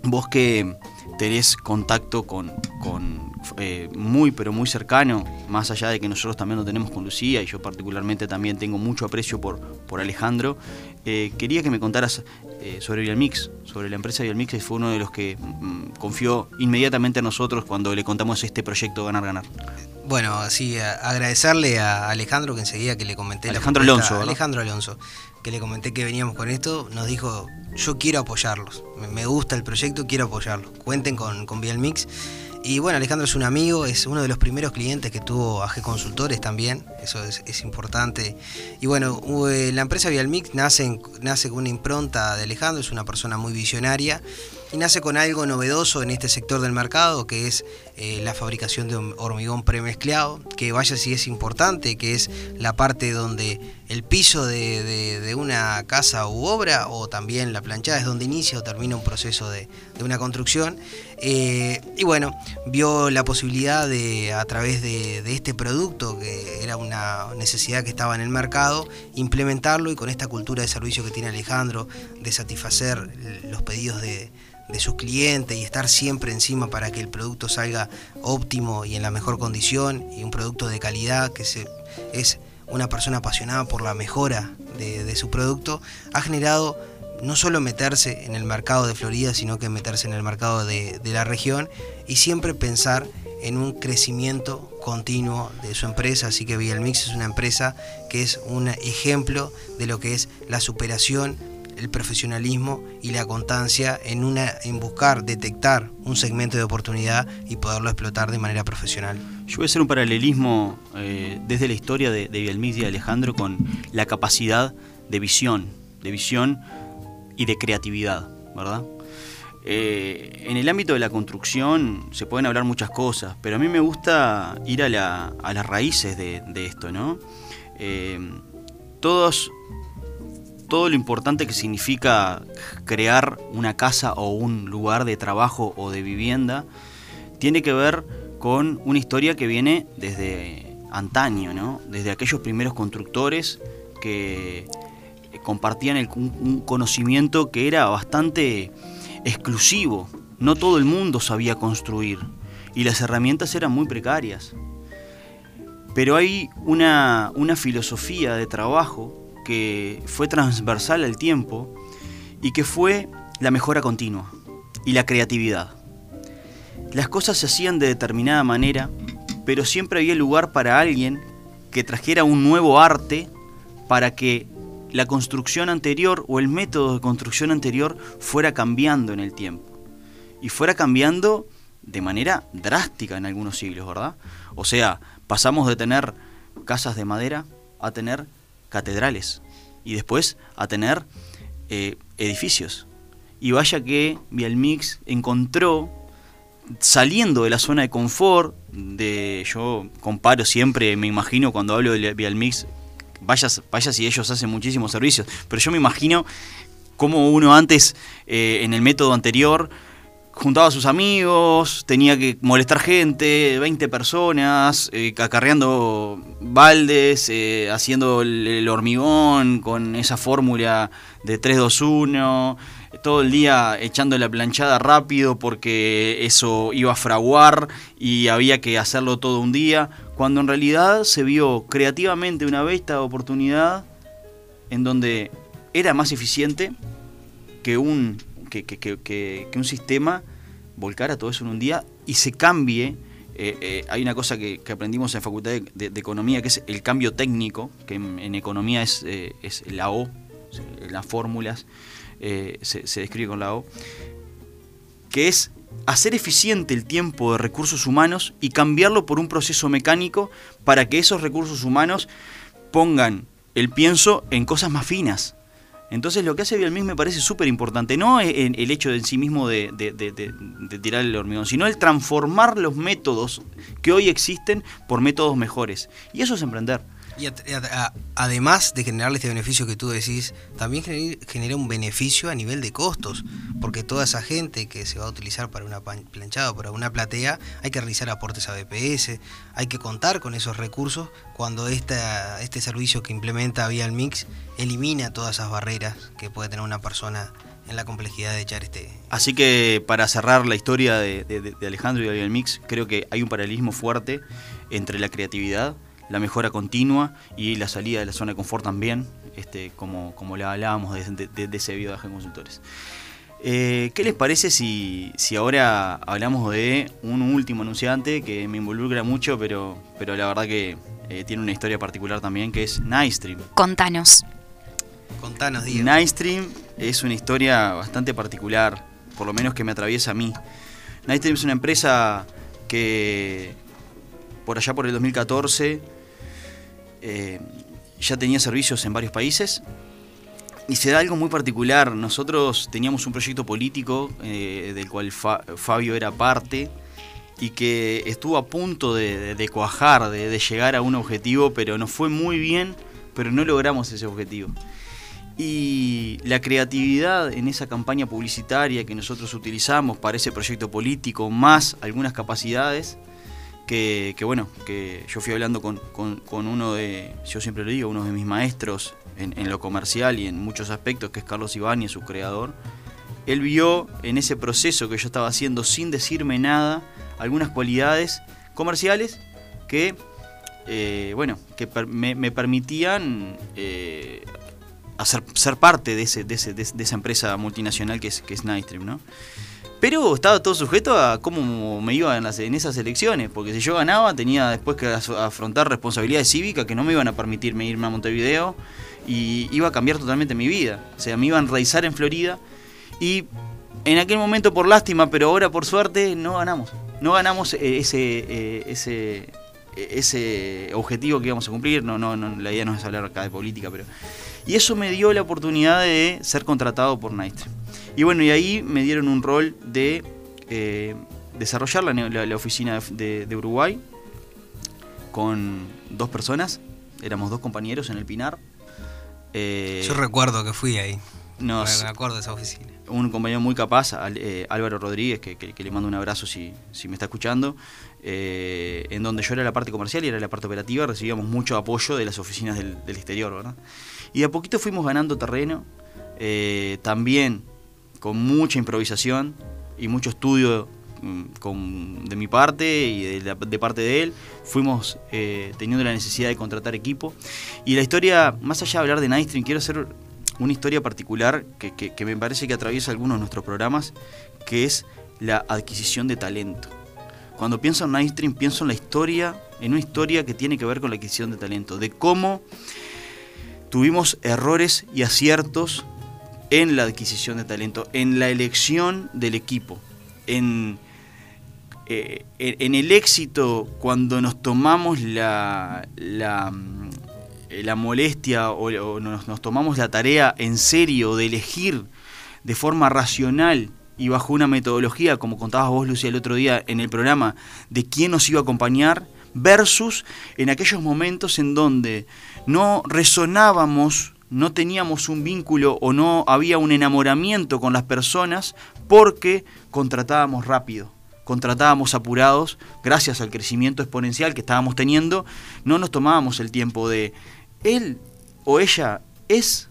vos que tenés contacto con, con, eh, muy pero muy cercano, más allá de que nosotros también lo tenemos con Lucía y yo particularmente también tengo mucho aprecio por, por Alejandro, eh, quería que me contaras eh, sobre Vialmix, sobre la empresa Vialmix, que fue uno de los que mm, confió inmediatamente a nosotros cuando le contamos este proyecto Ganar Ganar. Bueno, sí, a- agradecerle a Alejandro que enseguida que le comenté la Alejandro propuesta- Alonso. Alejandro Alonso, que le comenté que veníamos con esto, nos dijo, yo quiero apoyarlos, me- gusta el proyecto, quiero apoyarlos, cuenten con, con Mix. Y bueno, Alejandro es un amigo, es uno de los primeros clientes que tuvo AG Consultores también, eso es, importante. Y bueno, eh, la empresa Vialmix nace, nace con una impronta de Alejandro, es una persona muy visionaria y nace con algo novedoso en este sector del mercado, que es eh, la fabricación de hormigón premezclado, que vaya si es importante, que es la parte donde el piso de, de- una casa u obra, o también la planchada, es donde inicia o termina un proceso de, de una construcción. Eh, y bueno, vio la posibilidad de, a través de este producto, que era una necesidad que estaba en el mercado, implementarlo y con esta cultura de servicio que tiene Alejandro, de satisfacer los pedidos de, de sus clientes y estar siempre encima para que el producto salga óptimo y en la mejor condición y un producto de calidad que se, es una persona apasionada por la mejora de, su producto, ha generado no solo meterse en el mercado de Florida, sino que meterse en el mercado de, la región y siempre pensar en un crecimiento continuo de su empresa. Así que Vialmix es una empresa que es un ejemplo de lo que es la superación, el profesionalismo y la constancia en, buscar, detectar un segmento de oportunidad y poderlo explotar de manera profesional. Yo voy a hacer un paralelismo eh, desde la historia de, de y Alejandro con la capacidad de visión, de visión y de creatividad, ¿verdad? Eh, en el ámbito de la construcción se pueden hablar muchas cosas, pero a mí me gusta ir a, la- a las raíces de, de esto, ¿no? Eh, todos, todo lo importante que significa crear una casa o un lugar de trabajo o de vivienda tiene que ver con una historia que viene desde antaño, ¿no? Desde aquellos primeros constructores que compartían el- un, conocimiento que era bastante exclusivo. No todo el mundo sabía construir y las herramientas eran muy precarias. Pero hay una, una filosofía de trabajo que fue transversal al tiempo y que fue la mejora continua y la creatividad. Las cosas se hacían de determinada manera, pero siempre había lugar para alguien que trajera un nuevo arte para que la construcción anterior o el método de construcción anterior fuera cambiando en el tiempo. Y fuera cambiando de manera drástica en algunos siglos, ¿verdad? O sea, pasamos de tener casas de madera a tener catedrales y después a tener eh, edificios. Y vaya que Vialmix encontró saliendo de la zona de confort, de yo comparo siempre, me imagino cuando hablo de Vialmix, vaya, vaya si ellos hacen muchísimos servicios, pero yo me imagino cómo uno antes, eh, en el método anterior, juntaba a sus amigos, tenía que molestar gente, 20 personas, eh, acarreando baldes, eh, haciendo el, el hormigón con esa fórmula de 3-2-1, todo el día echando la planchada rápido porque eso iba a fraguar y había que hacerlo todo un día, cuando en realidad se vio creativamente una vez esta oportunidad en donde era más eficiente que un, que, un sistema volcara todo eso en un día y se cambie. eh, eh, hay una cosa que, aprendimos en Facultad de, Economía que es el cambio técnico, que en, economía es, eh, es la O, las fórmulas se, se describe con la O, que es hacer eficiente el tiempo de recursos humanos y cambiarlo por un proceso mecánico para que esos recursos humanos pongan el pienso en cosas más finas. Entonces lo que hace Bielmix me parece súper importante, no el hecho en sí mismo de- de tirar el hormigón, sino el transformar los métodos que hoy existen por métodos mejores. Y eso es emprender. Y a- además de generarle este beneficio que tú decís, también gener- genera un beneficio a nivel de costos, porque toda esa gente que se va a utilizar para una planchada o para una platea, hay que realizar aportes a BPS, hay que contar con esos recursos cuando esta, este servicio que implementa Vía Mix elimina todas esas barreras que puede tener una persona en la complejidad de echar este... Así que para cerrar la historia de, Alejandro y Ariel Mix, creo que hay un paralelismo fuerte entre la creatividad, la mejora continua y la salida de la zona de confort también, este, como, como le hablábamos de, de- de ese viaje en consultores. Eh, ¿Qué les parece si, si ahora hablamos de un último anunciante que me involucra mucho, pero, pero la verdad que eh, tiene una historia particular también, que es Nightstream? Contanos. Contanos, Diego. Nightstream es una historia bastante particular, por lo menos que me atraviesa a mí. Nightstream es una empresa que por allá por el 2014 eh, ya tenía servicios en varios países y se da algo muy particular. Nosotros teníamos un proyecto político eh, del cual Fa- Fabio era parte y que estuvo a punto de, de- de cuajar, de, de llegar a un objetivo, pero nos fue muy bien, pero no logramos ese objetivo. Y la creatividad en esa campaña publicitaria que nosotros utilizamos para ese proyecto político, más algunas capacidades, que, que bueno, que yo fui hablando con, con- con uno de, yo siempre lo digo, uno de mis maestros en, en lo comercial y en muchos aspectos, que es Carlos Ibáñez, su creador. Él vio en ese proceso que yo estaba haciendo sin decirme nada algunas cualidades comerciales que, eh, bueno, que per- me, me permitían eh, hacer, ser parte de, ese, de, ese- de esa empresa multinacional que es, que es Nightstream, ¿no? Pero estaba todo sujeto a cómo me iba en, esas elecciones, porque si yo ganaba tenía después que afrontar responsabilidades cívicas que no me iban a permitirme irme a Montevideo y iba a cambiar totalmente mi vida. O sea, me iba a enraizar en Florida y en aquel momento por lástima, pero ahora por suerte no ganamos. No ganamos eh, ese, eh, ese, eh, ese objetivo que íbamos a cumplir. No, no, no, la idea no es hablar acá de política, pero... Y eso me dio la oportunidad de ser contratado por Nightstream. Y bueno, y ahí me dieron un rol de eh, desarrollar la, ne- la- la oficina de, de- de Uruguay con dos personas. Éramos dos compañeros en el Pinar. Eh, Yo recuerdo que fui ahí. nos- Me acuerdo de esa oficina. un compañero muy capaz, Al- eh, Álvaro Rodríguez, que, que- que le mando un abrazo si, si me está escuchando, eh, en donde yo era la parte comercial y era la parte operativa, recibíamos mucho apoyo de las oficinas del, del exterior, ¿verdad? Y de a poquito fuimos ganando terreno, eh, también con mucha improvisación y mucho estudio mm, de mi parte y de, parte de él, fuimos eh, teniendo la necesidad de contratar equipo. Y la historia, más allá de hablar de Nightstream, quiero hacer una historia particular que, que- que me parece que atraviesa algunos de nuestros programas, que es la adquisición de talento. Cuando pienso en Nightstream, pienso en la historia, en una historia que tiene que ver con la adquisición de talento, de cómo tuvimos errores y aciertos en la adquisición de talento, en la elección del equipo, en, eh, en el éxito cuando nos tomamos la, la, la molestia o, o nos, nos tomamos la tarea en serio de elegir de forma racional y bajo una metodología, como contabas vos, Lucía, el otro día en el programa, de quién nos iba a acompañar versus en aquellos momentos en donde no resonábamos, no teníamos un vínculo o no había un enamoramiento con las personas porque contratábamos rápido, contratábamos apurados, gracias al crecimiento exponencial que estábamos teniendo, no nos tomábamos el tiempo de él o ella es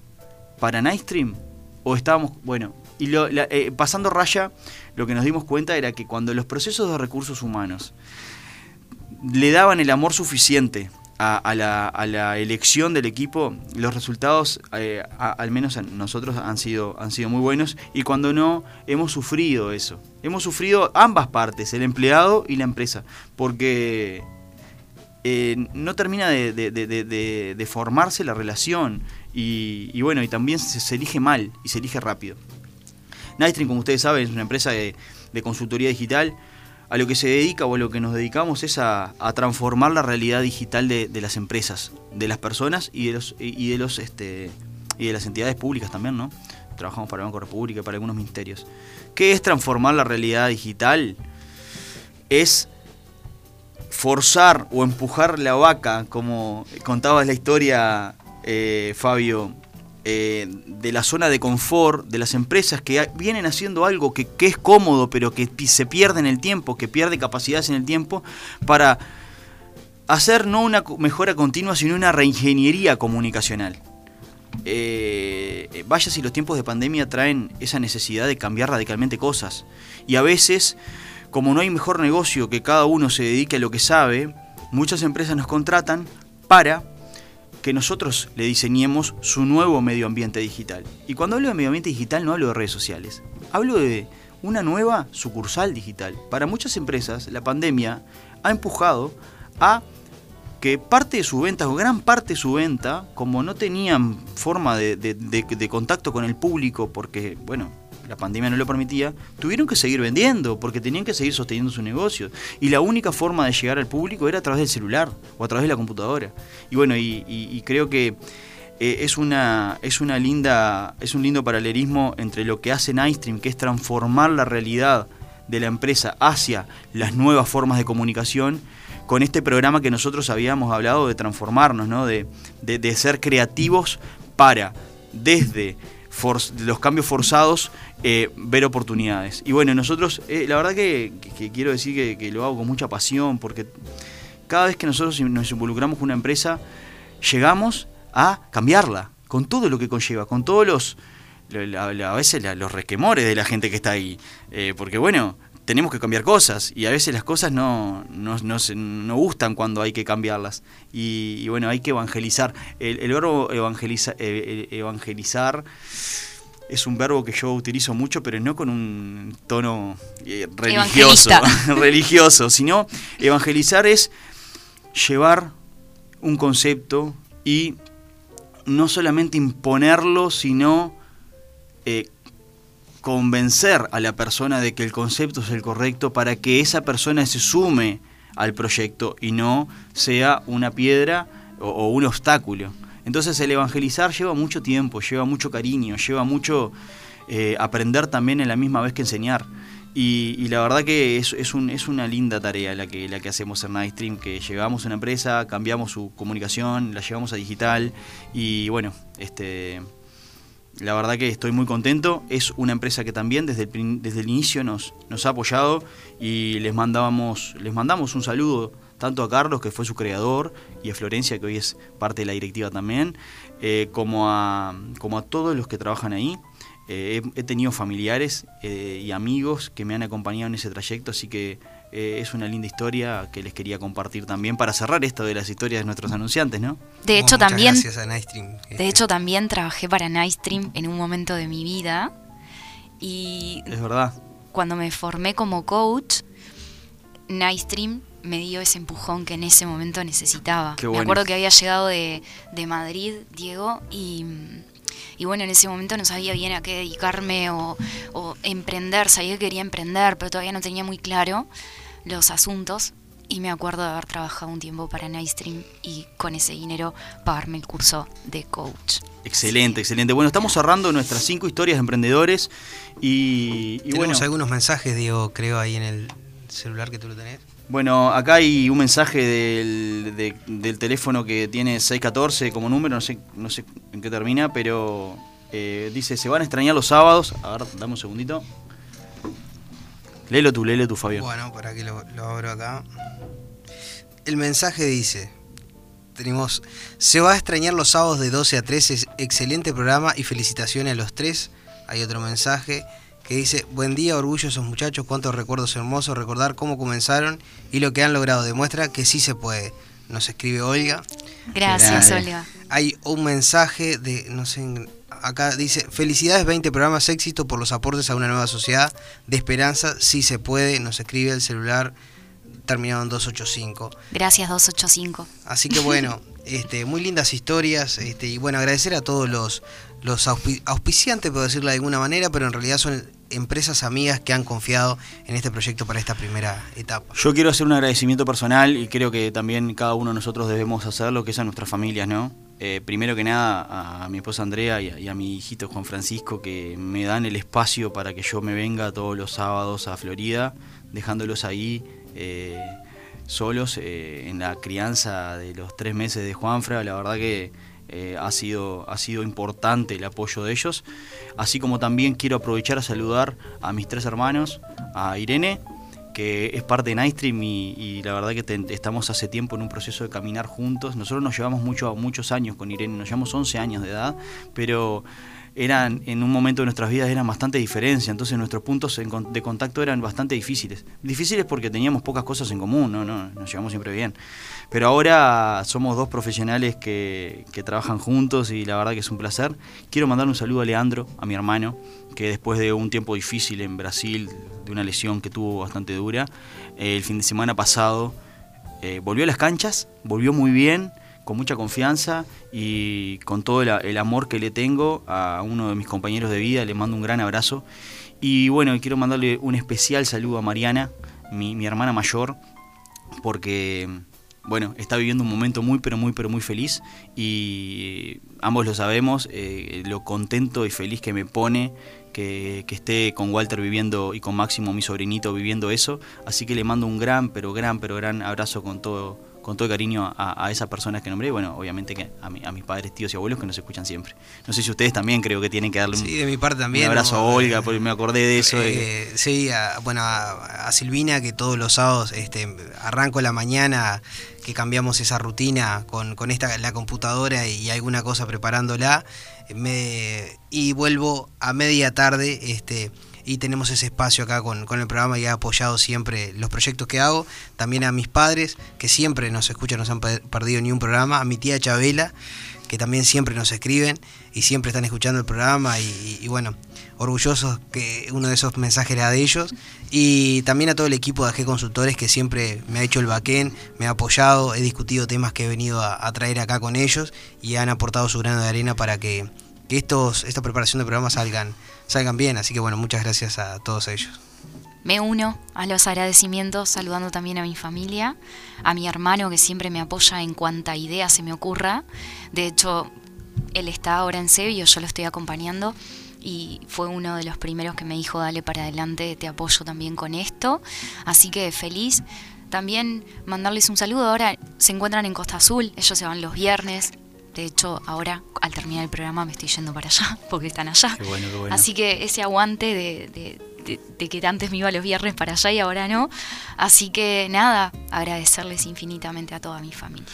para Nightstream o estábamos, bueno, y lo- eh, pasando raya, lo que nos dimos cuenta era que cuando los procesos de recursos humanos le daban el amor suficiente a, a la, a la elección del equipo, los resultados, eh, al menos a nosotros, han sido, han sido muy buenos. Y cuando no, hemos sufrido eso. Hemos sufrido ambas partes, el empleado y la empresa. Porque eh, no termina de, de- de- de- formarse la relación. Y, bueno, y también se, se elige mal y se elige rápido. Nightstream, como ustedes saben, es una empresa de consultoría digital. A lo que se dedica o a lo que nos dedicamos es a, transformar la realidad digital de, las empresas, de las personas y de los y este de las entidades públicas también, ¿no? Trabajamos para el Banco República y para algunos ministerios. ¿Qué es transformar la realidad digital? Es forzar o empujar la vaca, como contabas la historia, eh, Fabio, eh, de la zona de confort de las empresas que vienen haciendo algo que, es cómodo, pero que se pierde en el tiempo, que pierde capacidades en el tiempo, para hacer no una mejora continua, sino una reingeniería comunicacional. Eh, vaya si los tiempos de pandemia traen esa necesidad de cambiar radicalmente cosas. Y a veces, como no hay mejor negocio que cada uno se dedique a lo que sabe, muchas empresas nos contratan para que nosotros le diseñemos su nuevo medio ambiente digital. Y cuando hablo de medio ambiente digital no hablo de redes sociales, hablo de una nueva sucursal digital. Para muchas empresas la pandemia ha empujado a que parte de su venta, o gran parte de su venta, como no tenían forma de, de- contacto con el público, porque, bueno, la pandemia no lo permitía, tuvieron que seguir vendiendo, porque tenían que seguir sosteniendo su negocio. Y la única forma de llegar al público era a través del celular o a través de la computadora. Y bueno, y, creo que eh, es, una, es, una linda, es un lindo paralelismo entre lo que hace Nightstream, que es transformar la realidad de la empresa hacia las nuevas formas de comunicación, con este programa que nosotros habíamos hablado de transformarnos, ¿no? de- de ser creativos para, desde los cambios forzados, eh, ver oportunidades. Y bueno, nosotros, eh, la verdad que, quiero decir que, lo hago con mucha pasión, porque cada vez que nosotros nos involucramos con una empresa, llegamos a cambiarla, con todo lo que conlleva, con todos los, a veces los resquemores de la gente que está ahí. Eh, porque bueno, tenemos que cambiar cosas y a veces las cosas no, no, no, se- no gustan cuando hay que cambiarlas. Y, y bueno, hay que evangelizar. El, el verbo evangeliza- eh, eh, evangelizar es un verbo que yo utilizo mucho, pero no con un tono eh, religioso, religioso, sino evangelizar es llevar un concepto y no solamente imponerlo, sino eh, convencer a la persona de que el concepto es el correcto para que esa persona se sume al proyecto y no sea una piedra o, un obstáculo. Entonces el evangelizar lleva mucho tiempo, lleva mucho cariño, lleva mucho eh, aprender también en la misma vez que enseñar. Y, la verdad que es, es, un- es una linda tarea la que, la que hacemos en Nightstream, que llevamos a una empresa, cambiamos su comunicación, la llevamos a digital y bueno, este, la verdad que estoy muy contento. Es una empresa que también desde el, desde el inicio nos, nos ha apoyado y les mandábamos, les mandamos un saludo tanto a Carlos, que fue su creador, y a Florencia, que hoy es parte de la directiva también, eh, como, a, como a todos los que trabajan ahí. Eh, he, he tenido familiares eh, y amigos que me han acompañado en ese trayecto, así que eh, es una linda historia que les quería compartir también para cerrar esto de las historias de nuestros anunciantes, ¿no? De hecho, también, Gracias a Nightstream. de hecho, también trabajé para Nightstream en un momento de mi vida. Y Es verdad. cuando me formé como coach, Nightstream me dio ese empujón que en ese momento necesitaba. Qué Me bueno. acuerdo que había llegado de, de Madrid, Diego, y, y bueno, en ese momento no sabía bien a qué dedicarme o, o emprender. Sabía que quería emprender, pero todavía no tenía muy claro los asuntos. Y me acuerdo de haber trabajado un tiempo para Nightstream y con ese dinero pagarme el curso de coach. Excelente, excelente. Bueno, estamos cerrando nuestras cinco historias de emprendedores y, y Tenemos bueno, algunos mensajes, Diego, creo, ahí en el celular que tú lo tenés. Bueno, acá hay un mensaje del, de- del teléfono que tiene 614 como número, no sé, no sé en qué termina, pero eh, dice, se van a extrañar los sábados. A ver, dame un segundito. Léelo tú, léelo tú, Fabio. Bueno, para que lo, lo abro acá. El mensaje dice, tenemos, se va a extrañar los sábados de 12 a 13, es excelente programa y felicitaciones a los tres. Hay otro mensaje que dice, buen día, orgullo a esos muchachos, cuántos recuerdos hermosos, recordar cómo comenzaron y lo que han logrado, demuestra que sí se puede. Nos escribe Olga. Gracias. Olga. Hay un mensaje de, no sé, acá dice, felicidades 20 programas, éxito por los aportes a una nueva sociedad, de esperanza, sí se puede, nos escribe el celular terminado en 285. Gracias 285. Así que bueno, este, muy lindas historias, este, y bueno, agradecer a todos los, los auspi- auspiciantes, por decirlo de alguna manera, pero en realidad son empresas amigas que han confiado en este proyecto para esta primera etapa. Yo quiero hacer un agradecimiento personal y creo que también cada uno de nosotros debemos hacerlo, que es a nuestras familias, ¿no? Eh, primero que nada a mi esposa Andrea y a, y a mi hijito Juan Francisco que me dan el espacio para que yo me venga todos los sábados a Florida, dejándolos ahí eh, solos eh, en la crianza de los tres meses de Juanfra. La verdad que eh, ha, sido, ha sido importante el apoyo de ellos. Así como también quiero aprovechar a saludar a mis tres hermanos, a Irene, que es parte de Nightstream y, y la verdad que te- estamos hace tiempo en un proceso de caminar juntos. Nosotros nos llevamos mucho, muchos años con Irene, nos llevamos 11 años de edad, pero eran en un momento de nuestras vidas eran bastante diferencias, entonces nuestros puntos de contacto eran bastante difíciles. Difíciles porque teníamos pocas cosas en común, no, no, nos llevamos siempre bien. Pero ahora somos dos profesionales que, trabajan juntos y la verdad que es un placer. Quiero mandar un saludo a Leandro, a mi hermano, que después de un tiempo difícil en Brasil, de una lesión que tuvo bastante dura, eh, el fin de semana pasado eh, volvió a las canchas, volvió muy bien, con mucha confianza y con todo el, amor que le tengo a uno de mis compañeros de vida, le mando un gran abrazo. Y bueno, quiero mandarle un especial saludo a Mariana, mi hermana mayor, porque bueno, está viviendo un momento muy pero muy pero muy feliz y ambos lo sabemos, eh, lo contento y feliz que me pone que, que esté con Walter viviendo y con Máximo, mi sobrinito, viviendo eso. Así que le mando un gran, pero gran, pero gran abrazo con todo con todo cariño a, a esas personas que nombré bueno, obviamente que a, mi- a mis padres, tíos y abuelos que nos escuchan siempre. No sé si ustedes también creo que tienen que darle un, Sí, de mi parte también. un abrazo ¿no? a Olga, porque me acordé de eso. de- Eh, sí, a, bueno, a, a Silvina que todos los sábados este, arranco la mañana que cambiamos esa rutina con, con esta la computadora y alguna cosa preparándola me, y vuelvo a media tarde este y tenemos ese espacio acá con, con el programa y ha apoyado siempre los proyectos que hago. También a mis padres, que siempre nos escuchan, no se han pe- perdido ni un programa. A mi tía Chabela, que también siempre nos escriben y siempre están escuchando el programa. Y, bueno, orgullosos que uno de esos mensajes era de ellos. Y también a todo el equipo de AG Consultores, que siempre me ha hecho el baquén, me ha apoyado. He discutido temas que he venido a, a traer acá con ellos y han aportado su grano de arena para que, que estos, esta preparación de programas salgan, salgan bien. Así que bueno, muchas gracias a todos ellos. Me uno a los agradecimientos saludando también a mi familia, a mi hermano que siempre me apoya en cuanta idea se me ocurra. De hecho, él está ahora en Sevilla, yo lo estoy acompañando y fue uno de los primeros que me dijo, dale para adelante, te apoyo también con esto. Así que feliz. También mandarles un saludo. Ahora se encuentran en Costa Azul, ellos se van los viernes. De hecho, ahora al terminar el programa me estoy yendo para allá porque están allá. Qué bueno, qué bueno. Así que ese aguante de, de- de- de que antes me iba los viernes para allá y ahora no. Así que nada, agradecerles infinitamente a toda mi familia.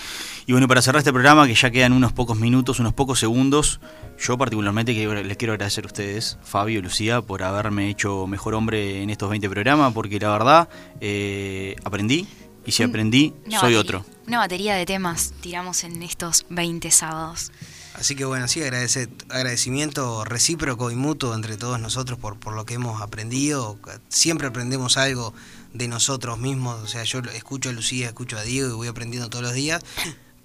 Y bueno, para cerrar este programa, que ya quedan unos pocos minutos, unos pocos segundos, yo particularmente les quiero agradecer a ustedes, Fabio y Lucía, por haberme hecho mejor hombre en estos 20 programas, porque la verdad eh, aprendí, y si Mm, aprendí, soy batería- otro. Una batería de temas tiramos en estos 20 sábados. Así que bueno, sí, agradecer, agradecimiento recíproco y mutuo entre todos nosotros por, por lo que hemos aprendido. Siempre aprendemos algo de nosotros mismos. O sea, yo escucho a Lucía, escucho a Diego y voy aprendiendo todos los días.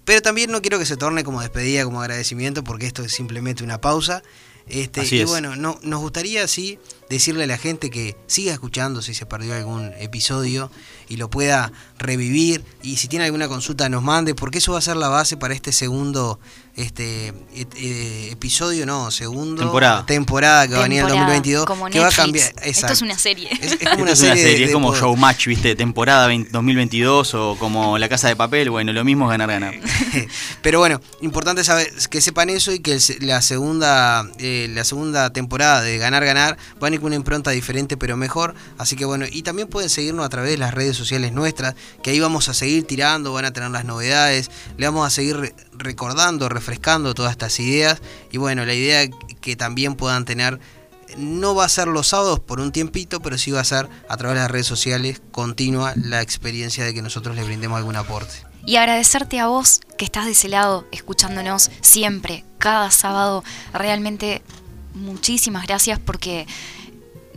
Pero también no quiero que se torne como despedida, como agradecimiento, porque esto es simplemente una pausa. Este, Así y es. bueno, no, nos gustaría, sí, decirle a la gente que siga escuchando si se perdió algún episodio y lo pueda revivir y si tiene alguna consulta nos mande porque eso va a ser la base para este segundo este et- eh, episodio no segundo Temporada. temporada que va a venir en el Temporada, 2022 como que va a cambiar Esto es una serie. Es- es como Esto una es una serie, serie, de- es como de- Showmatch, ¿viste? Temporada 20 2022 o como La Casa de Papel. Bueno, lo mismo es ganar, ganar. Pero bueno, importante saber que sepan eso y que el se- la segunda eh, la segunda temporada de Ganar Ganar van a ir con una impronta diferente pero mejor. Así que bueno, y también pueden seguirnos a través de las redes sociales nuestras, que ahí vamos a seguir tirando, van a tener las novedades, le vamos a seguir recordando, refrescando todas estas ideas. Y bueno, la idea que también puedan tener no va a ser los sábados por un tiempito, pero sí va a ser a través de las redes sociales continua la experiencia de que nosotros les brindemos algún aporte. Y agradecerte a vos que estás de ese lado, escuchándonos siempre, cada sábado. Realmente muchísimas gracias porque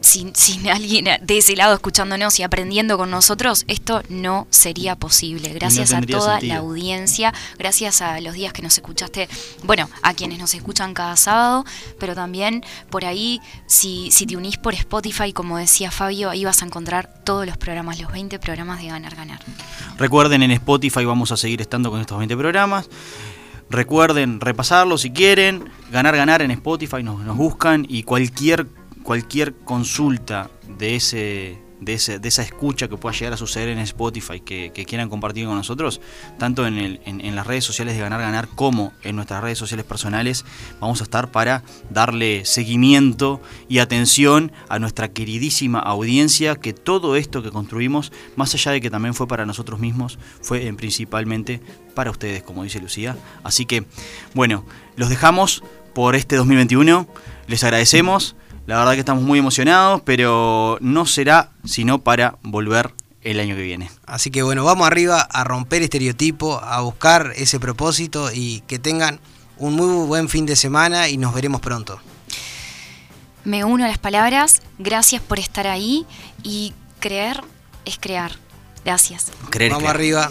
sin, sin alguien de ese lado escuchándonos y aprendiendo con nosotros, esto no sería posible. Gracias a toda sentido. la audiencia, gracias a los días que nos escuchaste, bueno, a quienes nos escuchan cada sábado, pero también por ahí, si, si te unís por Spotify, como decía Fabio, ahí vas a encontrar todos los programas, los 20 programas de Ganar Ganar. Recuerden, en Spotify vamos a seguir estando con estos 20 programas. Recuerden repasarlo si quieren. Ganar, ganar en Spotify, nos, nos buscan y cualquier, cualquier consulta de, ese, de, ese, de esa escucha que pueda llegar a suceder en Spotify que, quieran compartir con nosotros, tanto en, el, en, las redes sociales de Ganar, ganar como en nuestras redes sociales personales, vamos a estar para darle seguimiento y atención a nuestra queridísima audiencia que todo esto que construimos, más allá de que también fue para nosotros mismos, fue en principalmente para ustedes, como dice Lucía. Así que, bueno, los dejamos por este 2021, les agradecemos, la verdad que estamos muy emocionados, pero no será sino para volver el año que viene. Así que bueno, vamos arriba a romper estereotipo, a buscar ese propósito y que tengan un muy buen fin de semana y nos veremos pronto. Me uno a las palabras, gracias por estar ahí y creer es crear. Gracias. Creer vamos creer. arriba.